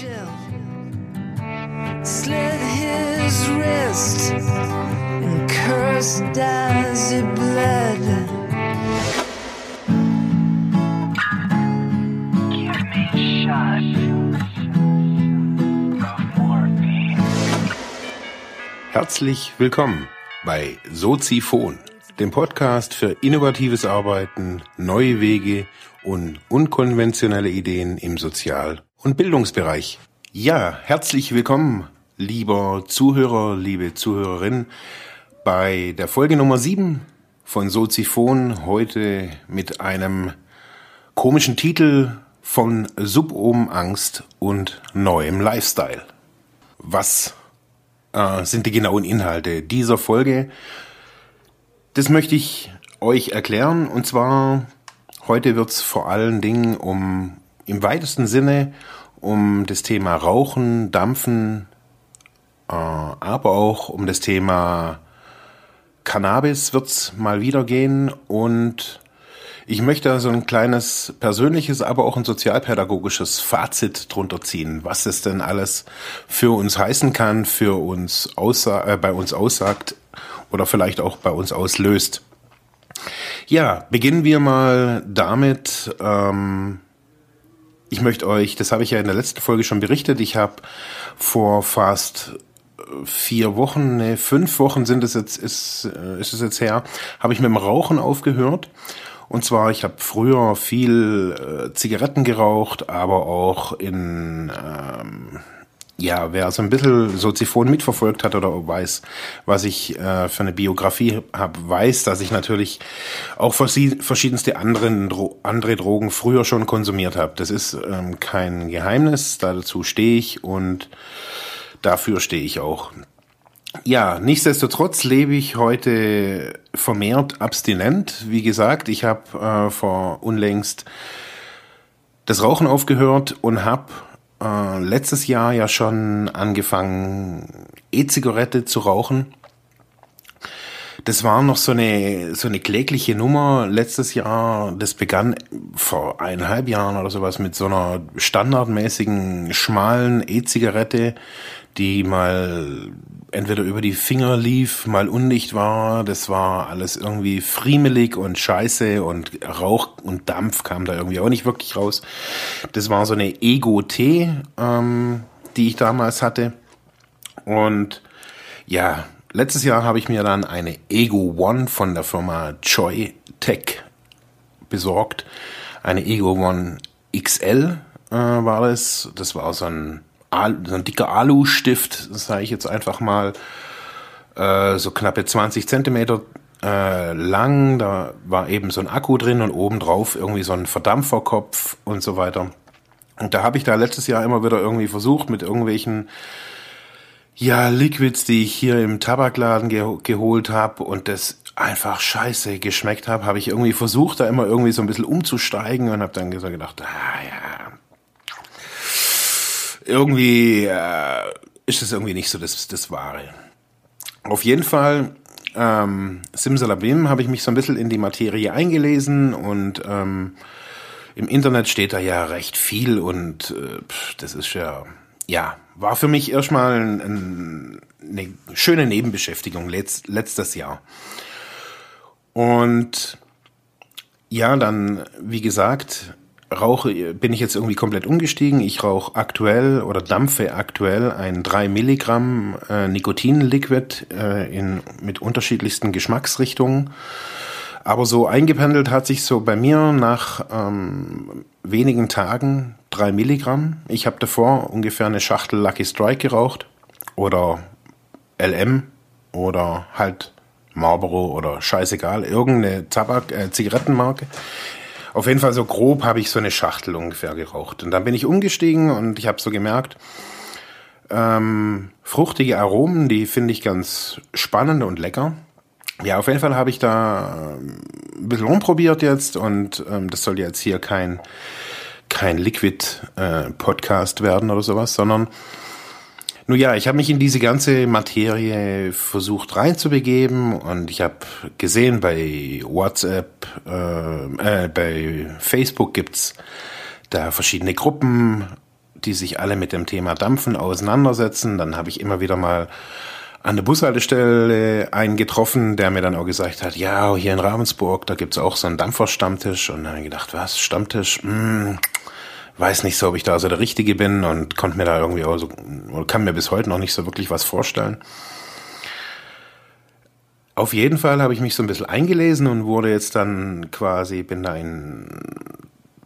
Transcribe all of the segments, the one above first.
Jim slit his wrist and cursed as he bled. Herzlich willkommen bei Soziphon, dem Podcast für innovatives Arbeiten, neue Wege und unkonventionelle Ideen im Sozial- und Bildungsbereich. Ja, herzlich willkommen, lieber Zuhörer, liebe Zuhörerin, bei der Folge Nummer 7 von Soziphon, heute mit einem komischen Titel von Subohm-Angst und neuem Lifestyle. Was äh, sind die genauen Inhalte dieser Folge? Das möchte ich euch erklären. Und zwar, heute wird es vor allen Dingen um, im weitesten Sinne, um das Thema Rauchen, Dampfen, äh, aber auch um das Thema Cannabis wird es mal wieder gehen. Und ich möchte so ein kleines persönliches, aber auch ein sozialpädagogisches Fazit drunter ziehen, was es denn alles für uns heißen kann, für uns äh, bei uns aussagt oder vielleicht auch bei uns auslöst. Ja, beginnen wir mal damit. Ähm, ich möchte euch, das habe ich ja in der letzten Folge schon berichtet, ich habe vor fast vier Wochen, nee, fünf Wochen sind es jetzt, ist, äh, ist es jetzt her, habe ich mit dem Rauchen aufgehört. Und zwar, ich habe früher viel äh, Zigaretten geraucht, aber auch in ähm, ja, wer so ein bisschen Soziphon mitverfolgt hat oder weiß, was ich äh, für eine Biografie habe, weiß, dass ich natürlich auch verschiedenste anderen, Dro andere Drogen früher schon konsumiert habe. Das ist ähm, kein Geheimnis, dazu stehe ich und dafür stehe ich auch. Ja, nichtsdestotrotz lebe ich heute vermehrt abstinent. Wie gesagt, ich habe äh, vor unlängst das Rauchen aufgehört und habe äh, letztes Jahr ja schon angefangen, E-Zigarette zu rauchen. Das war noch so eine, so eine klägliche Nummer letztes Jahr. Das begann vor eineinhalb Jahren oder sowas mit so einer standardmäßigen, schmalen E-Zigarette, die mal entweder über die Finger lief, mal undicht war. Das war alles irgendwie friemelig und scheiße und Rauch und Dampf kam da irgendwie auch nicht wirklich raus. Das war so eine Ego-T, ähm, die ich damals hatte. Und ja, letztes Jahr habe ich mir dann eine Ego One von der Firma Joy Tech besorgt. Eine Ego One XL äh, war das. Das war so ein so ein dicker Alu-Stift, sage ich jetzt einfach mal, äh, so knappe 20 Zentimeter äh, lang. Da war eben so ein Akku drin und obendrauf irgendwie so ein Verdampferkopf und so weiter. Und da habe ich da letztes Jahr immer wieder irgendwie versucht mit irgendwelchen ja, Liquids, die ich hier im Tabakladen ge geholt habe und das einfach scheiße geschmeckt habe, habe ich irgendwie versucht, da immer irgendwie so ein bisschen umzusteigen und habe dann gedacht, ah ja, irgendwie äh, ist es irgendwie nicht so das, das Wahre. Auf jeden Fall, ähm, Simsalabim habe ich mich so ein bisschen in die Materie eingelesen und ähm, im Internet steht da ja recht viel und äh, das ist ja, ja, war für mich erstmal ein, ein, eine schöne Nebenbeschäftigung letzt, letztes Jahr. Und ja, dann, wie gesagt, rauche, bin ich jetzt irgendwie komplett umgestiegen. Ich rauche aktuell oder dampfe aktuell ein 3 Milligramm äh, Nikotin-Liquid äh, in, mit unterschiedlichsten Geschmacksrichtungen. Aber so eingependelt hat sich so bei mir nach ähm, wenigen Tagen 3 Milligramm. Ich habe davor ungefähr eine Schachtel Lucky Strike geraucht oder LM oder halt Marlboro oder scheißegal, irgendeine Tabak, äh, Zigarettenmarke. Auf jeden Fall so grob habe ich so eine Schachtel ungefähr geraucht. Und dann bin ich umgestiegen und ich habe so gemerkt, ähm, fruchtige Aromen, die finde ich ganz spannend und lecker. Ja, auf jeden Fall habe ich da ähm, ein bisschen rumprobiert jetzt und ähm, das soll jetzt hier kein, kein Liquid-Podcast äh, werden oder sowas, sondern nun ja, ich habe mich in diese ganze Materie versucht reinzubegeben und ich habe gesehen bei WhatsApp, äh, äh, bei Facebook gibt's da verschiedene Gruppen, die sich alle mit dem Thema Dampfen auseinandersetzen. Dann habe ich immer wieder mal an der Bushaltestelle einen getroffen, der mir dann auch gesagt hat, ja, hier in Ravensburg, da gibt's auch so einen Dampferstammtisch. Und dann gedacht, was, Stammtisch? Hm, weiß nicht so, ob ich da so der Richtige bin und konnte mir da irgendwie auch so, kann mir bis heute noch nicht so wirklich was vorstellen. Auf jeden Fall habe ich mich so ein bisschen eingelesen und wurde jetzt dann quasi, bin da in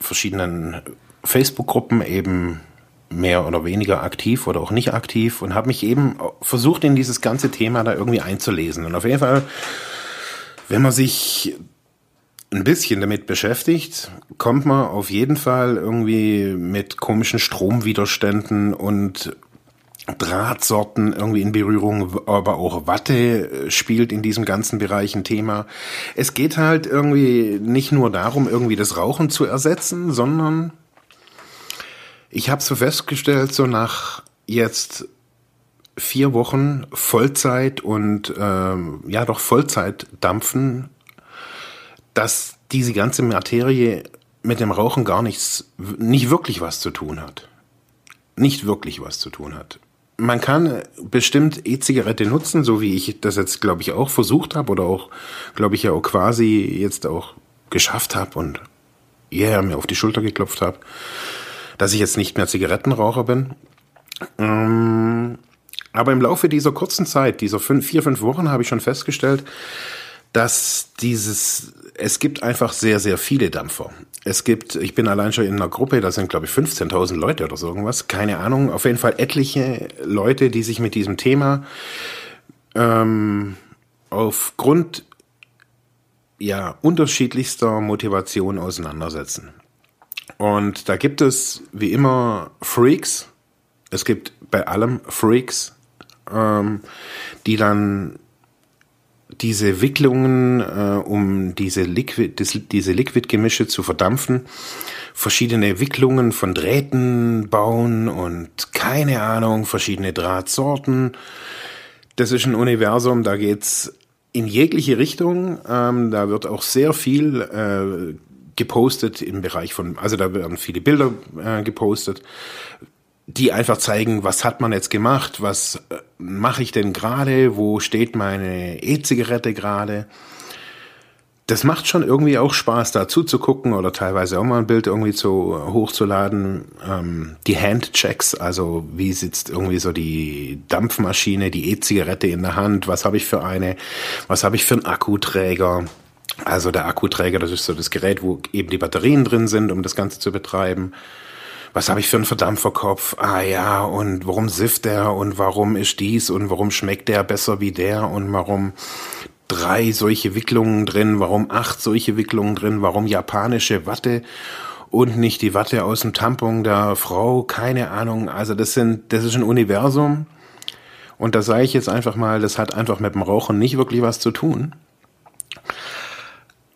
verschiedenen Facebook-Gruppen eben mehr oder weniger aktiv oder auch nicht aktiv und habe mich eben versucht, in dieses ganze Thema da irgendwie einzulesen. Und auf jeden Fall, wenn man sich ein bisschen damit beschäftigt, kommt man auf jeden Fall irgendwie mit komischen Stromwiderständen und Drahtsorten irgendwie in Berührung, aber auch Watte spielt in diesem ganzen Bereich ein Thema. Es geht halt irgendwie nicht nur darum, irgendwie das Rauchen zu ersetzen, sondern ich habe so festgestellt, so nach jetzt vier Wochen Vollzeit und ähm, ja doch Vollzeit dampfen, dass diese ganze Materie mit dem Rauchen gar nichts, nicht wirklich was zu tun hat. Nicht wirklich was zu tun hat. Man kann bestimmt E-Zigarette nutzen, so wie ich das jetzt, glaube ich, auch versucht habe oder auch, glaube ich, ja auch quasi jetzt auch geschafft habe und yeah, mir auf die Schulter geklopft habe dass ich jetzt nicht mehr Zigarettenraucher bin. Ähm, aber im Laufe dieser kurzen Zeit, dieser fünf, vier, fünf Wochen, habe ich schon festgestellt, dass dieses, es gibt einfach sehr, sehr viele Dampfer. Es gibt, ich bin allein schon in einer Gruppe, da sind glaube ich 15.000 Leute oder so irgendwas, keine Ahnung, auf jeden Fall etliche Leute, die sich mit diesem Thema ähm, aufgrund ja unterschiedlichster Motivation auseinandersetzen. Und da gibt es wie immer Freaks. Es gibt bei allem Freaks, ähm, die dann diese Wicklungen, äh, um diese Liquid, das, diese Liquid-Gemische zu verdampfen, verschiedene Wicklungen von Drähten bauen und keine Ahnung, verschiedene Drahtsorten. Das ist ein Universum, da geht's in jegliche Richtung. Ähm, da wird auch sehr viel äh, gepostet im Bereich von, also da werden viele Bilder äh, gepostet, die einfach zeigen, was hat man jetzt gemacht, was äh, mache ich denn gerade, wo steht meine E-Zigarette gerade. Das macht schon irgendwie auch Spaß, da zuzugucken oder teilweise auch mal ein Bild irgendwie zu hochzuladen. Ähm, die Handchecks, also wie sitzt irgendwie so die Dampfmaschine, die E-Zigarette in der Hand, was habe ich für eine, was habe ich für einen Akkuträger also der Akkuträger, das ist so das Gerät, wo eben die Batterien drin sind, um das Ganze zu betreiben. Was habe ich für einen Verdampferkopf? Ah ja, und warum sifft der und warum ist dies und warum schmeckt der besser wie der und warum drei solche Wicklungen drin, warum acht solche Wicklungen drin, warum japanische Watte und nicht die Watte aus dem Tampon der Frau, keine Ahnung. Also das sind, das ist ein Universum. Und da sage ich jetzt einfach mal, das hat einfach mit dem Rauchen nicht wirklich was zu tun.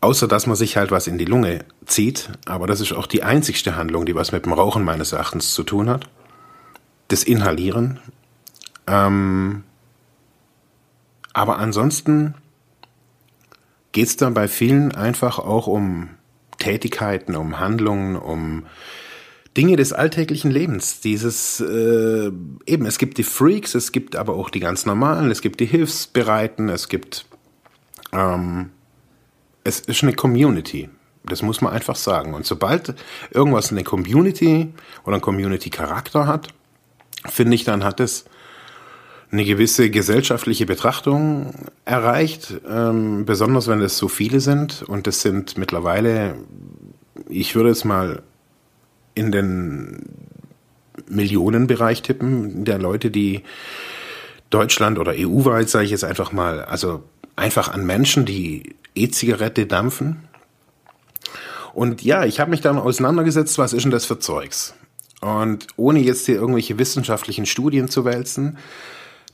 Außer dass man sich halt was in die Lunge zieht, aber das ist auch die einzigste Handlung, die was mit dem Rauchen meines Erachtens zu tun hat. Das Inhalieren. Ähm, aber ansonsten geht es dann bei vielen einfach auch um Tätigkeiten, um Handlungen, um Dinge des alltäglichen Lebens. Dieses äh, eben, es gibt die Freaks, es gibt aber auch die ganz normalen, es gibt die Hilfsbereiten, es gibt ähm, es ist eine Community. Das muss man einfach sagen. Und sobald irgendwas eine Community oder einen Community-Charakter hat, finde ich, dann hat es eine gewisse gesellschaftliche Betrachtung erreicht, ähm, besonders wenn es so viele sind. Und es sind mittlerweile, ich würde es mal in den Millionenbereich tippen, der Leute, die Deutschland oder EU-weit, sage ich jetzt einfach mal, also einfach an Menschen, die E-Zigarette dampfen. Und ja, ich habe mich dann auseinandergesetzt, was ist denn das für Zeugs? Und ohne jetzt hier irgendwelche wissenschaftlichen Studien zu wälzen,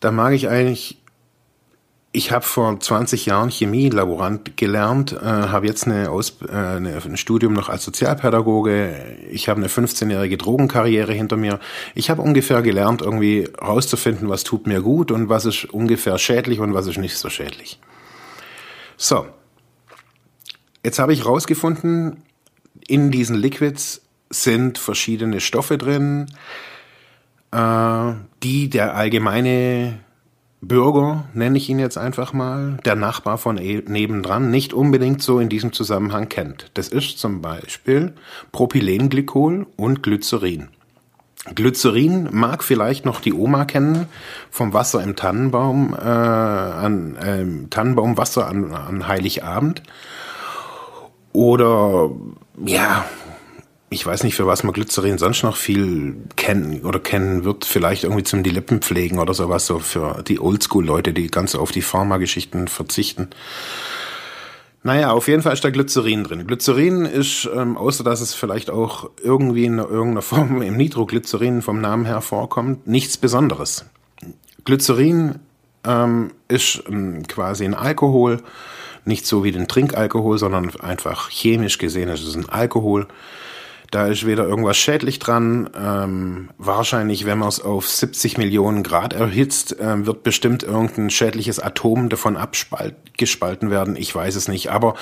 da mag ich eigentlich, ich habe vor 20 Jahren Chemielaborant gelernt, äh, habe jetzt eine Aus, äh, eine, ein Studium noch als Sozialpädagoge, ich habe eine 15-jährige Drogenkarriere hinter mir. Ich habe ungefähr gelernt, irgendwie rauszufinden, was tut mir gut und was ist ungefähr schädlich und was ist nicht so schädlich. So, Jetzt habe ich rausgefunden, in diesen Liquids sind verschiedene Stoffe drin, äh, die der allgemeine Bürger, nenne ich ihn jetzt einfach mal, der Nachbar von e nebendran, nicht unbedingt so in diesem Zusammenhang kennt. Das ist zum Beispiel Propylenglykol und Glycerin. Glycerin mag vielleicht noch die Oma kennen vom Wasser im Tannenbaum, äh, an äh, Tannenbaumwasser an, an Heiligabend. Oder ja, ich weiß nicht, für was man Glycerin sonst noch viel kennen oder kennen wird. Vielleicht irgendwie zum die Lippen pflegen oder sowas, so für die Oldschool-Leute, die ganz auf die Pharmageschichten verzichten. Naja, auf jeden Fall ist da Glycerin drin. Glycerin ist, ähm, außer dass es vielleicht auch irgendwie in irgendeiner Form im Nitroglycerin vom Namen her vorkommt, nichts Besonderes. Glycerin ähm, ist ähm, quasi ein Alkohol, nicht so wie den Trinkalkohol, sondern einfach chemisch gesehen ist es ein Alkohol da ist weder irgendwas schädlich dran. Ähm, wahrscheinlich, wenn man es auf 70 Millionen Grad erhitzt, äh, wird bestimmt irgendein schädliches Atom davon abgespalten werden. Ich weiß es nicht. Aber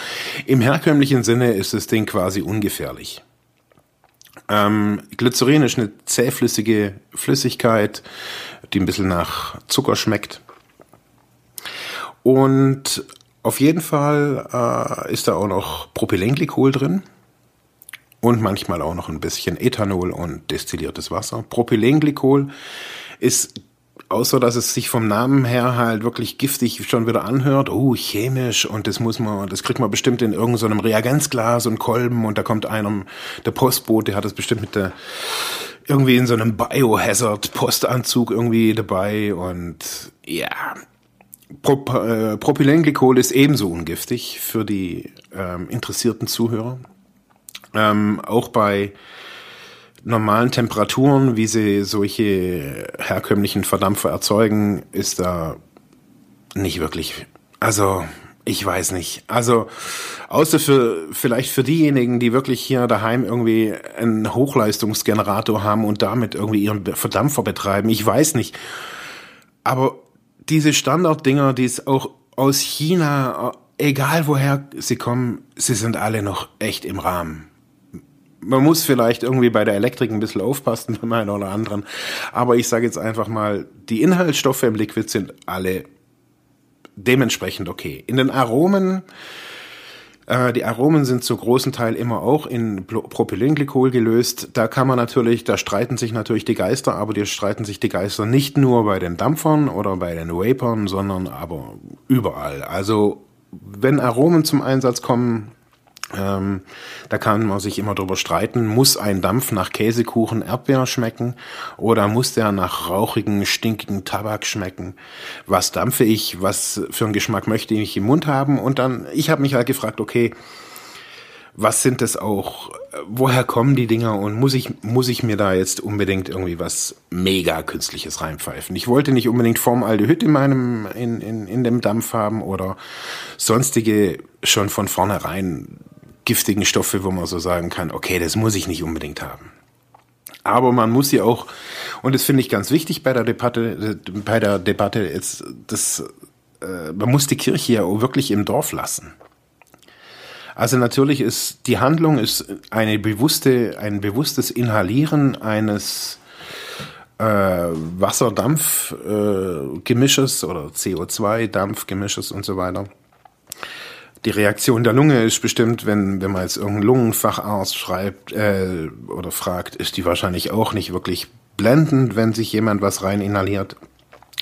im herkömmlichen Sinne ist das Ding quasi ungefährlich. Ähm, Glycerin ist eine zähflüssige Flüssigkeit, die ein bisschen nach Zucker schmeckt. Und auf jeden Fall äh, ist da auch noch Propylenglykol drin und manchmal auch noch ein bisschen Ethanol und destilliertes Wasser. Propylenglykol ist außer dass es sich vom Namen her halt wirklich giftig schon wieder anhört, oh, chemisch und das muss man, das kriegt man bestimmt in irgendeinem so Reagenzglas und Kolben und da kommt einem, der Postbote hat das bestimmt mit der, irgendwie in so einem Biohazard-Postanzug irgendwie dabei und ja, Prop, äh, Propylenglykol ist ebenso ungiftig für die ähm, interessierten Zuhörer. Ähm, auch bei normalen Temperaturen, wie sie solche herkömmlichen Verdampfer erzeugen, ist da nicht wirklich. Also, ich weiß nicht. Also, außer für, vielleicht für diejenigen, die wirklich hier daheim irgendwie einen Hochleistungsgenerator haben und damit irgendwie ihren Verdampfer betreiben. Ich weiß nicht. Aber diese Standarddinger, die es auch aus China, egal woher sie kommen, sie sind alle noch echt im Rahmen man muss vielleicht irgendwie bei der Elektrik ein bisschen aufpassen, bei meinen oder anderen. Aber ich sage jetzt einfach mal, die Inhaltsstoffe im Liquid sind alle dementsprechend okay. In den Aromen, äh, die Aromen sind zu großen Teil immer auch in Propylenglykol gelöst. Da kann man natürlich, da streiten sich natürlich die Geister, aber die streiten sich die Geister nicht nur bei den Dampfern oder bei den Vapern, sondern aber überall. Also wenn Aromen zum Einsatz kommen, ähm, da kann man sich immer drüber streiten, muss ein Dampf nach Käsekuchen Erdbeer schmecken oder muss der nach rauchigen, stinkigen Tabak schmecken? Was dampfe ich? Was für einen Geschmack möchte ich im Mund haben? Und dann, ich habe mich halt gefragt, okay, was sind das auch? Woher kommen die Dinger? Und muss ich, muss ich mir da jetzt unbedingt irgendwie was mega künstliches reinpfeifen? Ich wollte nicht unbedingt Formaldehyd in meinem, in, in, in dem Dampf haben oder sonstige schon von vornherein giftigen Stoffe, wo man so sagen kann, okay, das muss ich nicht unbedingt haben. Aber man muss sie auch, und das finde ich ganz wichtig bei der Debatte, bei der Debatte ist, das, äh, man muss die Kirche ja auch wirklich im Dorf lassen. Also natürlich ist die Handlung ist eine bewusste, ein bewusstes Inhalieren eines äh, Wasserdampfgemisches äh, oder CO2-Dampfgemisches und so weiter die Reaktion der Lunge ist bestimmt, wenn, wenn man jetzt irgendeinen Lungenfacharzt schreibt äh, oder fragt, ist die wahrscheinlich auch nicht wirklich blendend, wenn sich jemand was rein inhaliert.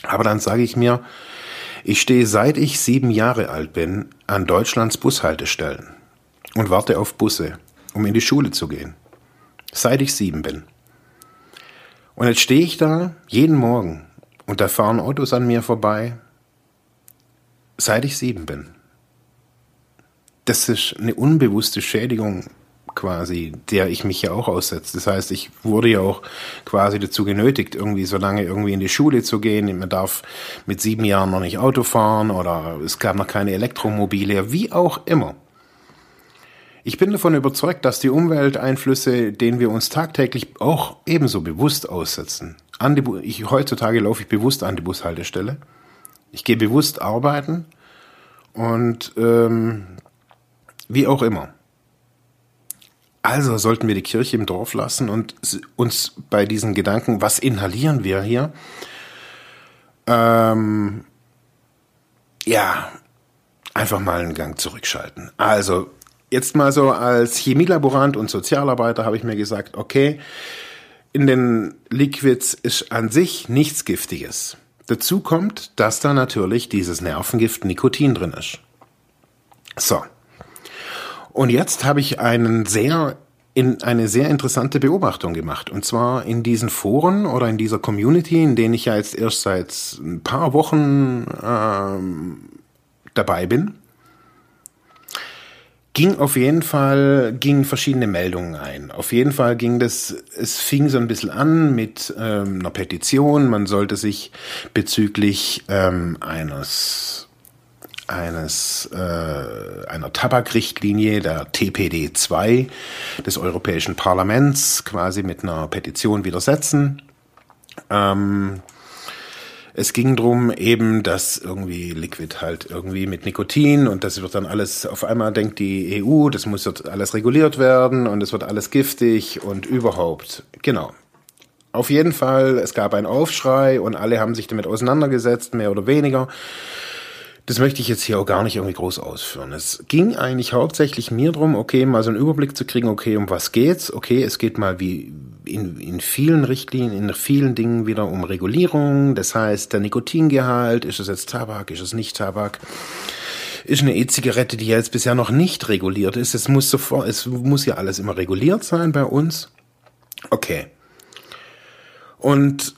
Aber dann sage ich mir, ich stehe seit ich sieben Jahre alt bin an Deutschlands Bushaltestellen und warte auf Busse, um in die Schule zu gehen. Seit ich sieben bin. Und jetzt stehe ich da jeden Morgen und da fahren Autos an mir vorbei, seit ich sieben bin das ist eine unbewusste Schädigung quasi, der ich mich ja auch aussetze. Das heißt, ich wurde ja auch quasi dazu genötigt, irgendwie so lange irgendwie in die Schule zu gehen. Man darf mit sieben Jahren noch nicht Auto fahren oder es gab noch keine Elektromobile, wie auch immer. Ich bin davon überzeugt, dass die Umwelteinflüsse, denen wir uns tagtäglich auch ebenso bewusst aussetzen. An die, ich, heutzutage laufe ich bewusst an die Bushaltestelle. Ich gehe bewusst arbeiten und ähm, wie auch immer. Also sollten wir die Kirche im Dorf lassen und uns bei diesen Gedanken, was inhalieren wir hier, ähm, ja, einfach mal einen Gang zurückschalten. Also jetzt mal so als Chemielaborant und Sozialarbeiter habe ich mir gesagt, okay, in den Liquids ist an sich nichts Giftiges. Dazu kommt, dass da natürlich dieses Nervengift Nikotin drin ist. So. Und jetzt habe ich einen sehr in eine sehr interessante Beobachtung gemacht. Und zwar in diesen Foren oder in dieser Community, in denen ich ja jetzt erst seit ein paar Wochen ähm, dabei bin, ging auf jeden Fall, gingen verschiedene Meldungen ein. Auf jeden Fall ging das, es fing so ein bisschen an mit ähm, einer Petition. Man sollte sich bezüglich ähm, eines eines äh, einer Tabakrichtlinie der TPD 2 des Europäischen Parlaments quasi mit einer Petition widersetzen. Ähm, es ging drum eben, dass irgendwie Liquid halt irgendwie mit Nikotin und das wird dann alles, auf einmal denkt die EU, das muss jetzt alles reguliert werden und es wird alles giftig und überhaupt. Genau. Auf jeden Fall, es gab einen Aufschrei und alle haben sich damit auseinandergesetzt, mehr oder weniger. Das möchte ich jetzt hier auch gar nicht irgendwie groß ausführen. Es ging eigentlich hauptsächlich mir drum, okay, mal so einen Überblick zu kriegen, okay, um was geht's? Okay, es geht mal wie in, in vielen Richtlinien, in vielen Dingen wieder um Regulierung. Das heißt, der Nikotingehalt, ist es jetzt Tabak, ist es nicht Tabak? Ist eine E-Zigarette, die jetzt bisher noch nicht reguliert ist. Es muss sofort, es muss ja alles immer reguliert sein bei uns. Okay. Und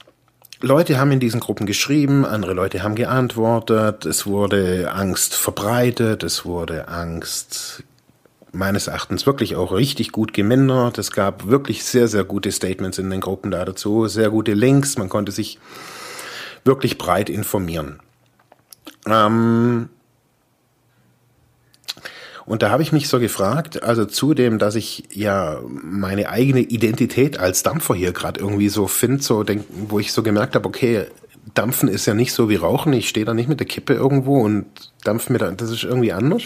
Leute haben in diesen Gruppen geschrieben, andere Leute haben geantwortet, es wurde Angst verbreitet, es wurde Angst meines Erachtens wirklich auch richtig gut gemindert. Es gab wirklich sehr, sehr gute Statements in den Gruppen da dazu, sehr gute Links, man konnte sich wirklich breit informieren. Ähm, und da habe ich mich so gefragt, also zudem, dass ich ja meine eigene Identität als Dampfer hier gerade irgendwie so finde, so wo ich so gemerkt habe, okay, Dampfen ist ja nicht so wie Rauchen. Ich stehe da nicht mit der Kippe irgendwo und dampf mir da, das ist irgendwie anders.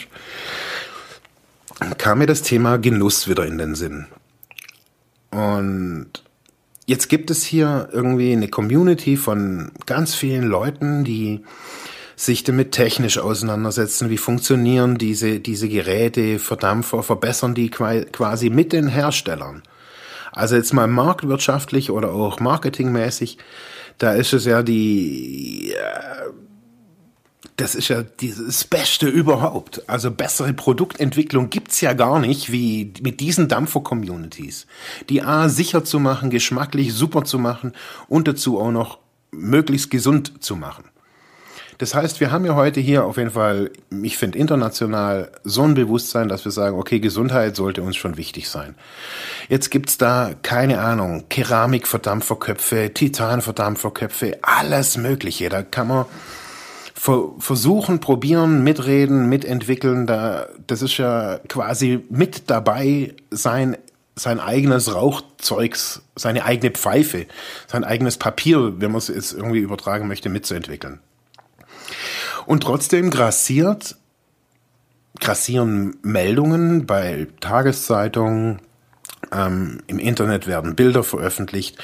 Kam mir das Thema Genuss wieder in den Sinn. Und jetzt gibt es hier irgendwie eine Community von ganz vielen Leuten, die sich damit technisch auseinandersetzen, wie funktionieren diese, diese Geräte, Verdampfer, verbessern die quasi mit den Herstellern. Also jetzt mal marktwirtschaftlich oder auch marketingmäßig, da ist es ja die, das ist ja das Beste überhaupt. Also bessere Produktentwicklung gibt's ja gar nicht wie mit diesen Dampfer-Communities. Die A sicher zu machen, geschmacklich super zu machen und dazu auch noch möglichst gesund zu machen. Das heißt, wir haben ja heute hier auf jeden Fall, ich finde international so ein Bewusstsein, dass wir sagen, okay, Gesundheit sollte uns schon wichtig sein. Jetzt gibt's da, keine Ahnung, Keramikverdampferköpfe, Titanverdampferköpfe, alles Mögliche. Da kann man versuchen, probieren, mitreden, mitentwickeln. Da, das ist ja quasi mit dabei sein sein eigenes Rauchzeugs, seine eigene Pfeife, sein eigenes Papier, wenn man es jetzt irgendwie übertragen möchte, mitzuentwickeln. Und trotzdem grassiert, grassieren Meldungen bei Tageszeitungen, ähm, im Internet werden Bilder veröffentlicht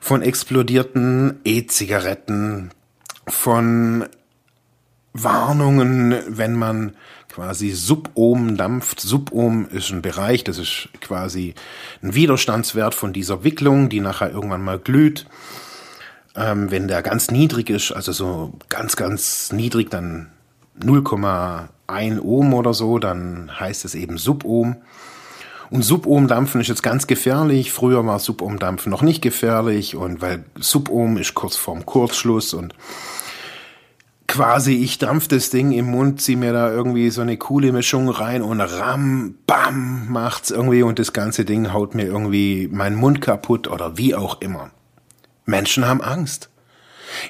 von explodierten E-Zigaretten, von Warnungen, wenn man quasi Subohm dampft. Subohm ist ein Bereich, das ist quasi ein Widerstandswert von dieser Wicklung, die nachher irgendwann mal glüht. Ähm, wenn der ganz niedrig ist, also so ganz, ganz niedrig, dann 0,1 Ohm oder so, dann heißt es eben Subohm. Und Subohmdampfen ist jetzt ganz gefährlich. Früher war Subohmdampfen noch nicht gefährlich und weil Subohm ist kurz vorm Kurzschluss und quasi ich dampf das Ding im Mund, zieh mir da irgendwie so eine coole Mischung rein und ram, bam, macht's irgendwie und das ganze Ding haut mir irgendwie meinen Mund kaputt oder wie auch immer. Menschen haben Angst.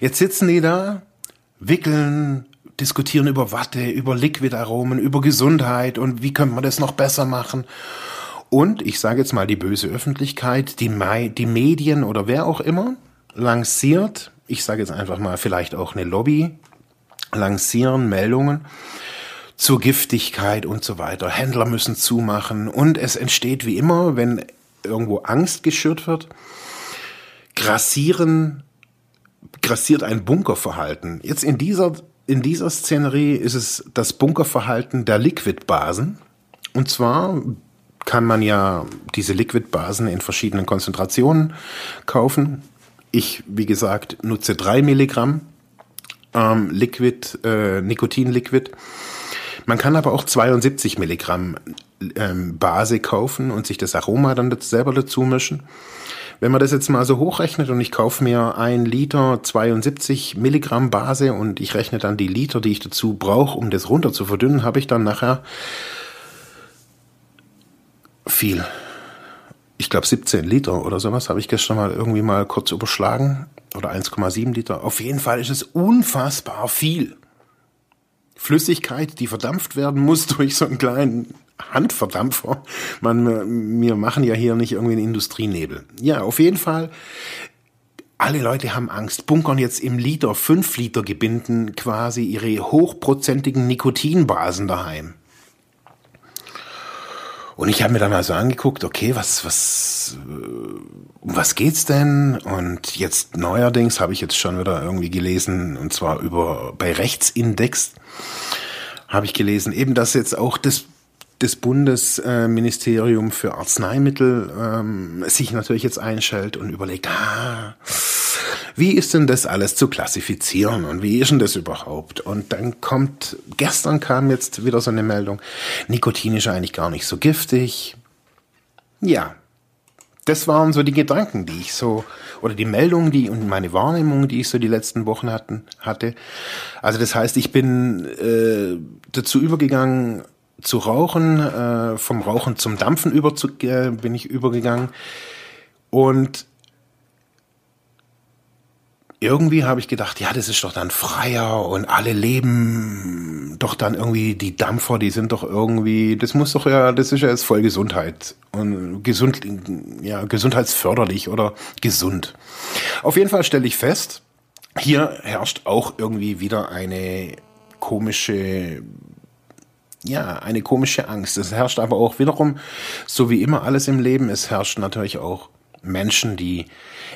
Jetzt sitzen die da, wickeln, diskutieren über Watte, über Liquidaromen, über Gesundheit und wie könnte man das noch besser machen. Und ich sage jetzt mal die böse Öffentlichkeit, die, die Medien oder wer auch immer lanciert, ich sage jetzt einfach mal vielleicht auch eine Lobby, lancieren Meldungen zur Giftigkeit und so weiter. Händler müssen zumachen und es entsteht wie immer, wenn irgendwo Angst geschürt wird, grassieren, grassiert ein Bunkerverhalten. Jetzt in dieser, in dieser Szenerie ist es das Bunkerverhalten der Liquidbasen. Und zwar kann man ja diese Liquidbasen in verschiedenen Konzentrationen kaufen. Ich, wie gesagt, nutze drei Milligramm ähm, Liquid, äh, Nikotin-Liquid. Man kann aber auch 72 Milligramm ähm, Base kaufen und sich das Aroma dann selber dazu mischen. Wenn man das jetzt mal so hochrechnet und ich kaufe mir ein Liter 72 Milligramm Base und ich rechne dann die Liter, die ich dazu brauche, um das runter zu verdünnen, habe ich dann nachher viel. Ich glaube 17 Liter oder sowas habe ich gestern mal irgendwie mal kurz überschlagen. Oder 1,7 Liter. Auf jeden Fall ist es unfassbar viel. Flüssigkeit, die verdampft werden muss durch so einen kleinen Handverdampfer. Man, wir machen ja hier nicht irgendwie einen Industrienebel. Ja, auf jeden Fall. Alle Leute haben Angst, bunkern jetzt im Liter, 5 Liter Gebinden quasi ihre hochprozentigen Nikotinbasen daheim. Und ich habe mir dann also angeguckt, okay, was, was, um was geht's denn? Und jetzt neuerdings habe ich jetzt schon wieder irgendwie gelesen, und zwar über bei Rechtsindex habe ich gelesen, eben dass jetzt auch das das Bundesministerium für Arzneimittel ähm, sich natürlich jetzt einschaltet und überlegt, ah, wie ist denn das alles zu klassifizieren und wie ist denn das überhaupt? Und dann kommt, gestern kam jetzt wieder so eine Meldung, Nikotin ist eigentlich gar nicht so giftig. Ja, das waren so die Gedanken, die ich so, oder die Meldungen, die und meine Wahrnehmungen, die ich so die letzten Wochen hatten, hatte. Also das heißt, ich bin äh, dazu übergegangen, zu rauchen, äh, vom Rauchen zum Dampfen über zu, äh, bin ich übergegangen. Und irgendwie habe ich gedacht, ja, das ist doch dann freier und alle leben doch dann irgendwie die Dampfer, die sind doch irgendwie, das muss doch ja, das ist ja jetzt voll Gesundheit und gesund, ja, gesundheitsförderlich oder gesund. Auf jeden Fall stelle ich fest, hier herrscht auch irgendwie wieder eine komische ja, eine komische Angst. Es herrscht aber auch wiederum, so wie immer alles im Leben, es herrscht natürlich auch Menschen, die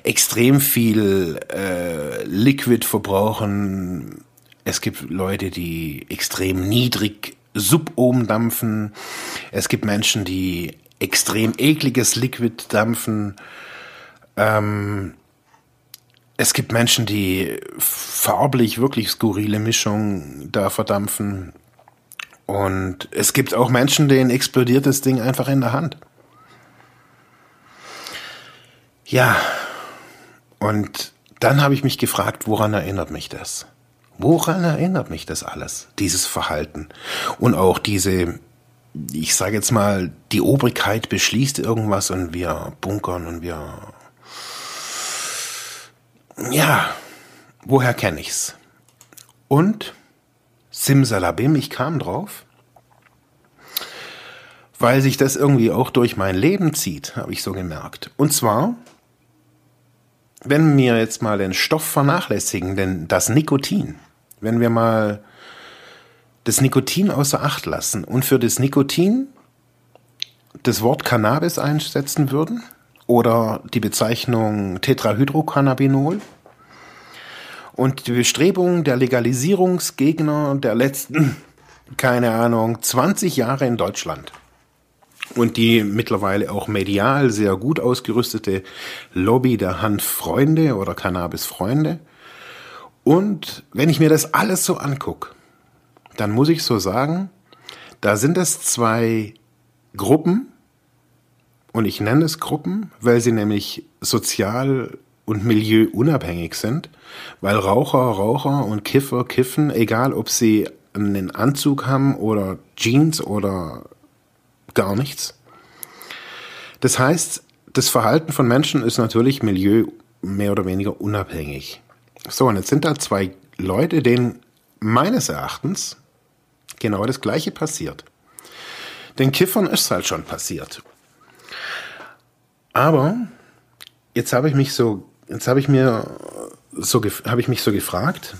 extrem viel äh, Liquid verbrauchen. Es gibt Leute, die extrem niedrig Subohm dampfen. Es gibt Menschen, die extrem ekliges Liquid dampfen. Ähm, es gibt Menschen, die farblich wirklich skurrile Mischungen da verdampfen. Und es gibt auch Menschen, denen explodiert das Ding einfach in der Hand. Ja, und dann habe ich mich gefragt, woran erinnert mich das? Woran erinnert mich das alles, dieses Verhalten? Und auch diese, ich sage jetzt mal, die Obrigkeit beschließt irgendwas und wir bunkern und wir... Ja, woher kenne ich's? Und Simsalabim, ich kam drauf, weil sich das irgendwie auch durch mein Leben zieht, habe ich so gemerkt. Und zwar, wenn wir jetzt mal den Stoff vernachlässigen, denn das Nikotin, wenn wir mal das Nikotin außer Acht lassen und für das Nikotin das Wort Cannabis einsetzen würden oder die Bezeichnung Tetrahydrocannabinol, und die Bestrebungen der Legalisierungsgegner der letzten, keine Ahnung, 20 Jahre in Deutschland und die mittlerweile auch medial sehr gut ausgerüstete Lobby der Hanffreunde oder Cannabisfreunde. Und wenn ich mir das alles so angucke, dann muss ich so sagen, da sind es zwei Gruppen, und ich nenne es Gruppen, weil sie nämlich sozial und milieuunabhängig sind, weil Raucher, Raucher und Kiffer kiffen, egal ob sie einen Anzug haben oder Jeans oder gar nichts. Das heißt, das Verhalten von Menschen ist natürlich milieu mehr oder weniger unabhängig. So, und jetzt sind da zwei Leute, denen meines Erachtens genau das Gleiche passiert. Den Kiffern ist halt schon passiert. Aber jetzt habe ich mich so jetzt habe ich mir so habe ich mich so gefragt,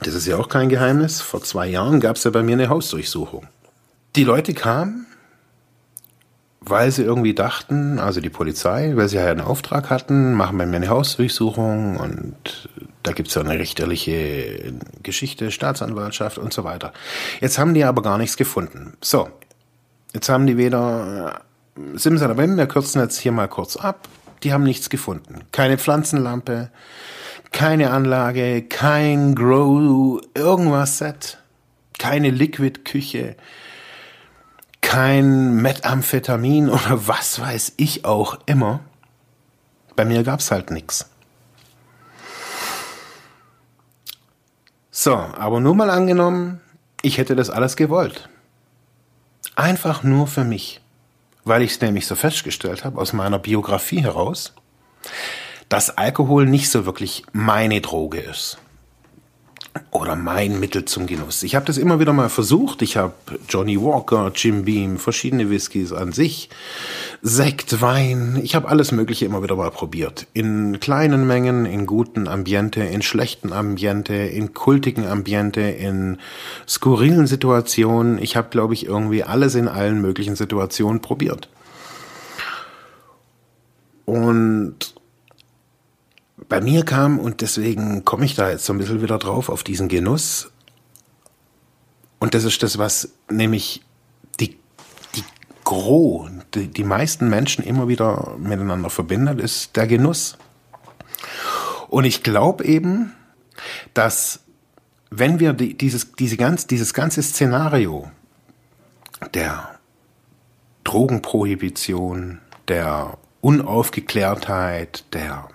das ist ja auch kein Geheimnis, vor zwei Jahren gab es ja bei mir eine Hausdurchsuchung. Die Leute kamen, weil sie irgendwie dachten, also die Polizei, weil sie ja einen Auftrag hatten, machen bei mir eine Hausdurchsuchung und da gibt's ja eine richterliche Geschichte, Staatsanwaltschaft und so weiter. Jetzt haben die aber gar nichts gefunden. So, jetzt haben die weder Simsalabim, wir kürzen jetzt hier mal kurz ab, die haben nichts gefunden. Keine Pflanzenlampe, keine Anlage, kein Grow, irgendwas Set, keine Liquid-Küche, kein Methamphetamin oder was weiß ich auch immer. Bei mir gab's halt nix. So, aber nur mal angenommen, ich hätte das alles gewollt. Einfach nur für mich. Weil ich es nämlich so festgestellt habe aus meiner Biografie heraus, dass Alkohol nicht so wirklich meine Droge ist oder mein Mittel zum Genuss. Ich habe das immer wieder mal versucht. Ich habe Johnny Walker, Jim Beam, verschiedene Whiskys an sich, Sekt, Wein. Ich habe alles Mögliche immer wieder mal probiert. In kleinen Mengen, in guten Ambiente, in schlechten Ambiente, in kultigen Ambiente, in skurrilen Situationen. Ich habe, glaube ich, irgendwie alles in allen möglichen Situationen probiert. Und bei mir kam, und deswegen komme ich da jetzt so ein bisschen wieder drauf, auf diesen Genuss. Und das ist das, was nämlich die, die Gros, die, die meisten Menschen immer wieder miteinander verbindet, ist der Genuss. Und ich glaube eben, dass wenn wir die, dieses, diese ganz, dieses ganze Szenario der Drogenprohibition, der Unaufgeklärtheit, der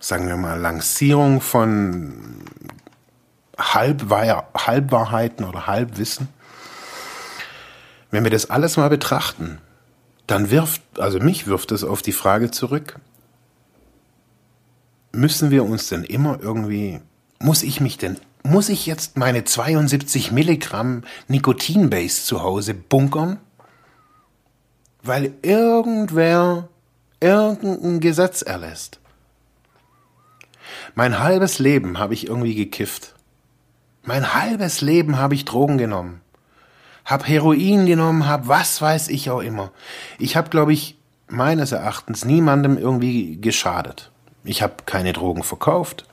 sagen wir mal, Lancierung von Halbwahr Halbwahrheiten oder Halbwissen, wenn wir das alles mal betrachten, dann wirft, also mich wirft es auf die Frage zurück, müssen wir uns denn immer irgendwie, muss ich mich denn, muss ich jetzt meine 72 Milligramm Nikotinbase zu Hause bunkern? Weil irgendwer irgendein Gesetz erlässt. Mein halbes Leben habe ich irgendwie gekifft. Mein halbes Leben habe ich Drogen genommen. Hab Heroin genommen, hab was weiß ich auch immer. Ich habe, glaube ich, meines Erachtens niemandem irgendwie geschadet. Ich habe keine Drogen verkauft.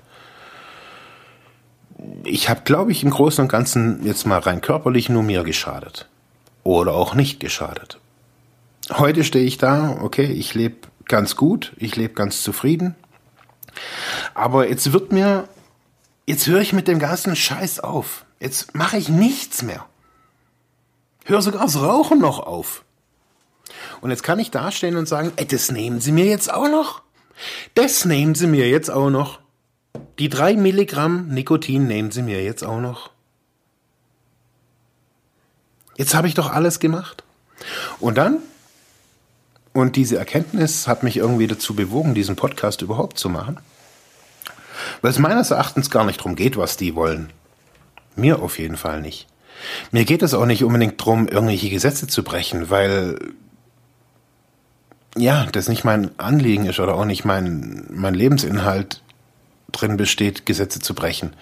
Ich habe, glaube ich, im Großen und Ganzen jetzt mal rein körperlich nur mir geschadet. Oder auch nicht geschadet. Heute stehe ich da, okay, ich lebe ganz gut, ich lebe ganz zufrieden. Aber jetzt wird mir, jetzt höre ich mit dem ganzen Scheiß auf. Jetzt mache ich nichts mehr. Hör sogar das Rauchen noch auf. Und jetzt kann ich dastehen und sagen, ey, das nehmen Sie mir jetzt auch noch. Das nehmen Sie mir jetzt auch noch. Die drei Milligramm Nikotin nehmen Sie mir jetzt auch noch. Jetzt habe ich doch alles gemacht. Und dann und diese Erkenntnis hat mich irgendwie dazu bewogen, diesen Podcast überhaupt zu machen. Weil es meines Erachtens gar nicht darum geht, was die wollen. Mir auf jeden Fall nicht. Mir geht es auch nicht unbedingt darum, irgendwelche Gesetze zu brechen, weil ja, das nicht mein Anliegen ist oder auch nicht mein, mein Lebensinhalt drin besteht, Gesetze zu brechen.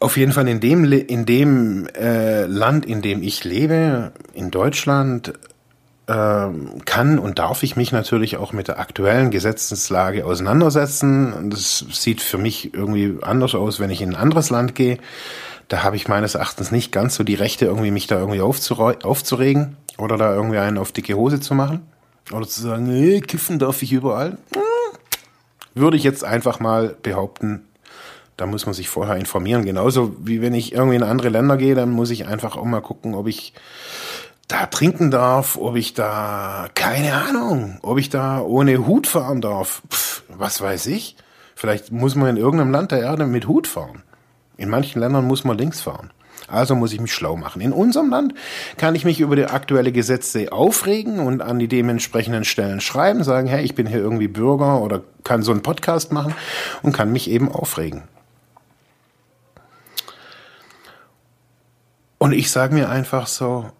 Auf jeden Fall in dem, in dem äh, Land, in dem ich lebe, in Deutschland, kann und darf ich mich natürlich auch mit der aktuellen Gesetzeslage auseinandersetzen. Das sieht für mich irgendwie anders aus, wenn ich in ein anderes Land gehe. Da habe ich meines Erachtens nicht ganz so die Rechte, irgendwie mich da irgendwie aufzuregen oder da irgendwie einen auf dicke Hose zu machen. Oder zu sagen, nee, kiffen darf ich überall. Hm. Würde ich jetzt einfach mal behaupten, da muss man sich vorher informieren. Genauso wie wenn ich irgendwie in andere Länder gehe, dann muss ich einfach auch mal gucken, ob ich da trinken darf, ob ich da, keine Ahnung, ob ich da ohne Hut fahren darf. Pff, was weiß ich. Vielleicht muss man in irgendeinem Land der Erde mit Hut fahren. In manchen Ländern muss man links fahren. Also muss ich mich schlau machen. In unserem Land kann ich mich über die aktuelle Gesetze aufregen und an die dementsprechenden Stellen schreiben, sagen, hey, ich bin hier irgendwie Bürger oder kann so einen Podcast machen und kann mich eben aufregen. Und ich sage mir einfach so,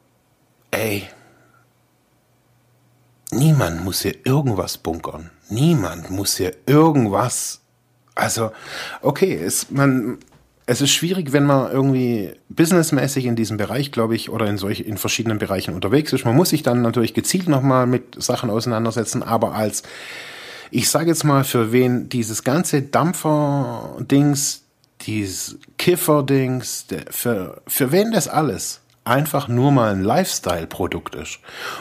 ey, niemand muss hier irgendwas bunkern. Niemand muss hier irgendwas Also, okay, es, man, es ist schwierig, wenn man irgendwie businessmäßig in diesem Bereich, glaube ich, oder in solch, in verschiedenen Bereichen unterwegs ist. Man muss sich dann natürlich gezielt nochmal mit Sachen auseinandersetzen, aber als, ich sage jetzt mal, für wen dieses ganze Dampfer-Dings, dieses Kiffer-Dings, für, für wen das alles einfach nur mal ein Lifestyle-Produkt ist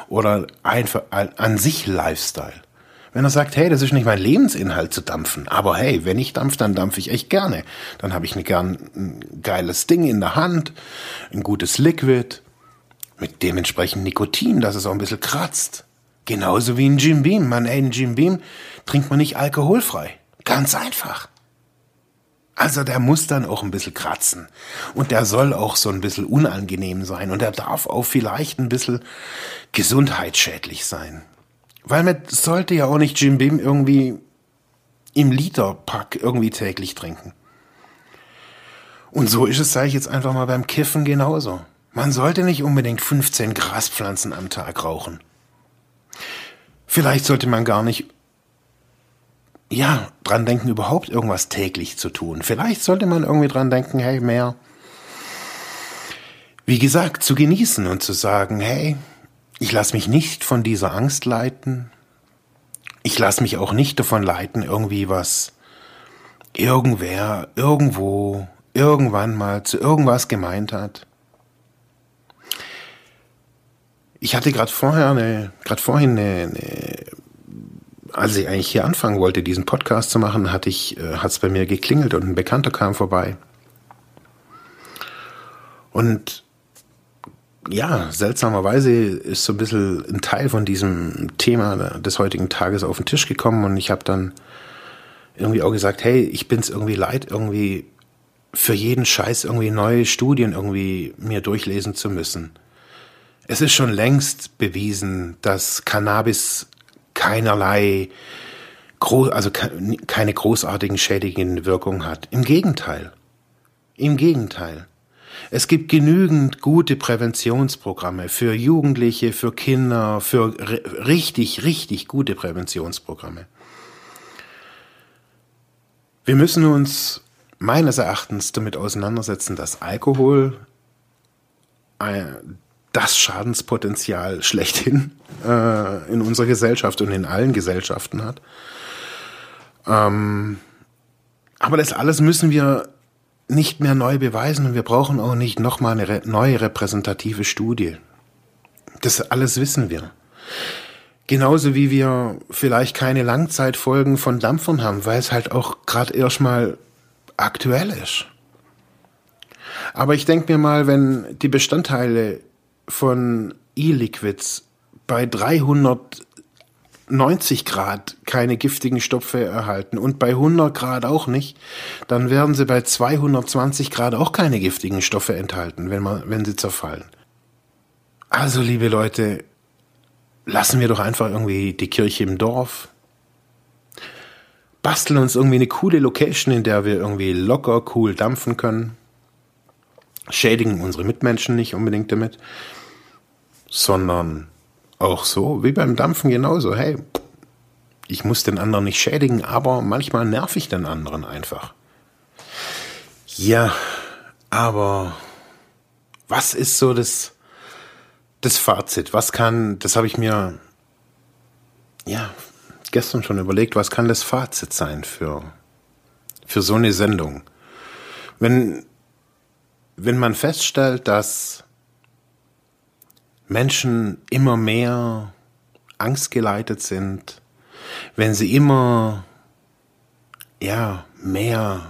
oder einfach an sich Lifestyle wenn er sagt, hey, das ist nicht mein Lebensinhalt zu dampfen, aber hey, wenn ich dampfe, dann dampfe ich echt gerne. Dann habe ich eine gern ein geiles Ding in der Hand, ein gutes Liquid mit dementsprechend Nikotin, dass es auch ein bisschen kratzt. Genauso wie ein Jim Beam. Man, ey, ein Jim Beam trinkt man nicht alkoholfrei. Ganz einfach. Also der muss dann auch ein bisschen kratzen. Und der soll auch so ein bisschen unangenehm sein. Und der darf auch vielleicht ein bisschen gesundheitsschädlich sein. Weil man sollte ja auch nicht Jim Beam irgendwie im Literpack irgendwie täglich trinken. Und so ist es, sage ich jetzt einfach mal beim Kiffen genauso. Man sollte nicht unbedingt 15 Graspflanzen am Tag rauchen. Vielleicht sollte man gar nicht, ja, dran denken, überhaupt irgendwas täglich zu tun. Vielleicht sollte man irgendwie dran denken, hey, mehr, wie gesagt, zu genießen und zu sagen, hey, ich lasse mich nicht von dieser Angst leiten. Ich lasse mich auch nicht davon leiten, irgendwie was irgendwer irgendwo irgendwann mal zu irgendwas gemeint hat. Ich hatte gerade vorher eine, gerade vorhin eine, eine, als ich eigentlich hier anfangen wollte, diesen Podcast zu machen, hatte ich, äh, hat es bei mir geklingelt und ein Bekannter kam vorbei. Und ja, seltsamerweise ist so ein bisschen ein Teil von diesem Thema des heutigen Tages auf den Tisch gekommen und ich habe dann irgendwie auch gesagt, hey, ich bin's irgendwie leid, irgendwie für jeden Scheiß irgendwie neue Studien irgendwie mir durchlesen zu müssen. Es ist schon längst bewiesen, dass Cannabis keinerlei, also keine großartigen schädigenden Wirkungen hat. Im Gegenteil. Im Gegenteil. Es gibt genügend gute Präventionsprogramme für Jugendliche, für Kinder, für richtig, richtig gute Präventionsprogramme. Wir müssen uns meines Erachtens damit auseinandersetzen, dass Alkohol äh, das Schadenspotenzial schlechthin äh, in unserer Gesellschaft und in allen Gesellschaften hat. Ähm, aber das alles müssen wir nicht mehr neu beweisen und wir brauchen auch nicht nochmal eine neue repräsentative Studie. Das alles wissen wir. Genauso wie wir vielleicht keine Langzeitfolgen von Dampfern haben, weil es halt auch gerade erstmal aktuell ist. Aber ich denke mir mal, wenn die Bestandteile von E-Liquids bei 300 90 Grad keine giftigen Stoffe erhalten und bei 100 Grad auch nicht, dann werden sie bei 220 Grad auch keine giftigen Stoffe enthalten, wenn, man, wenn sie zerfallen. Also, liebe Leute, lassen wir doch einfach irgendwie die Kirche im Dorf. Basteln uns irgendwie eine coole Location, in der wir irgendwie locker cool dampfen können. Schädigen unsere Mitmenschen nicht unbedingt damit, sondern auch so, wie beim Dampfen genauso. Hey, ich muss den anderen nicht schädigen, aber manchmal nerv ich den anderen einfach. Ja, aber was ist so das, das Fazit? Was kann, das habe ich mir ja gestern schon überlegt, was kann das Fazit sein für, für so eine Sendung? Wenn, wenn man feststellt, dass Menschen immer mehr angstgeleitet sind, wenn sie immer ja mehr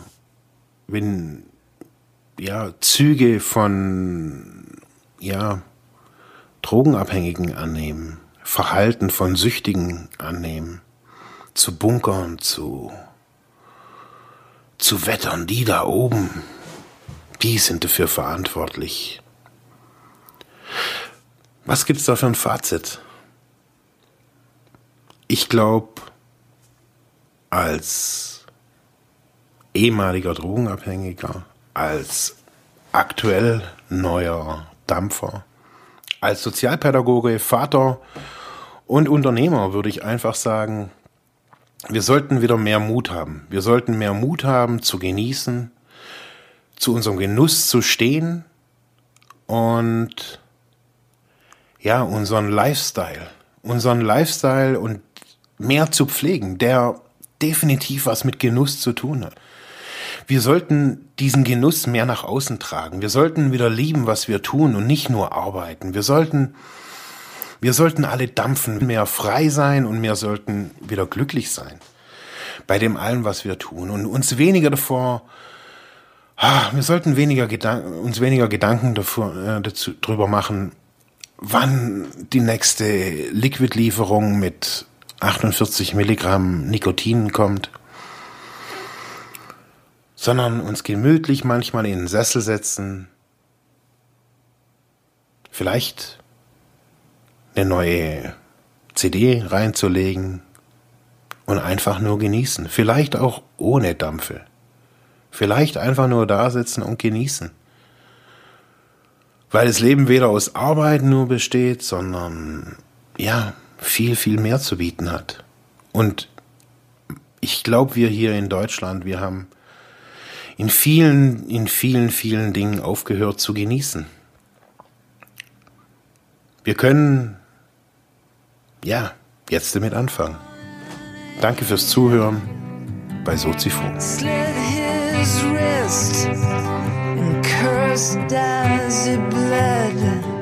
wenn ja Züge von ja Drogenabhängigen annehmen, Verhalten von Süchtigen annehmen, zu bunkern, zu zu wettern, die da oben, die sind dafür verantwortlich. Was gibt's da für ein Fazit? Ich glaube, als ehemaliger Drogenabhängiger, als aktuell neuer Dampfer, als Sozialpädagoge, Vater und Unternehmer würde ich einfach sagen, wir sollten wieder mehr Mut haben. Wir sollten mehr Mut haben zu genießen, zu unserem Genuss zu stehen und ja, unseren Lifestyle, unseren Lifestyle und mehr zu pflegen, der definitiv was mit Genuss zu tun hat. Wir sollten diesen Genuss mehr nach außen tragen. Wir sollten wieder lieben, was wir tun und nicht nur arbeiten. Wir sollten, wir sollten alle dampfen, mehr frei sein und wir sollten wieder glücklich sein bei dem allem, was wir tun und uns weniger davor, wir sollten weniger Gedanken, uns weniger Gedanken davor, äh, dazu, drüber machen, wann die nächste Liquidlieferung mit 48 Milligramm Nikotin kommt, sondern uns gemütlich manchmal in den Sessel setzen, vielleicht eine neue CD reinzulegen und einfach nur genießen, vielleicht auch ohne Dampfe, vielleicht einfach nur da sitzen und genießen. Weil das Leben weder aus Arbeit nur besteht, sondern ja, viel, viel mehr zu bieten hat. Und ich glaube, wir hier in Deutschland, wir haben in vielen, in vielen, vielen Dingen aufgehört zu genießen. Wir können, ja, jetzt damit anfangen. Danke fürs Zuhören bei Soziphon. His wrist and cursed as it bled.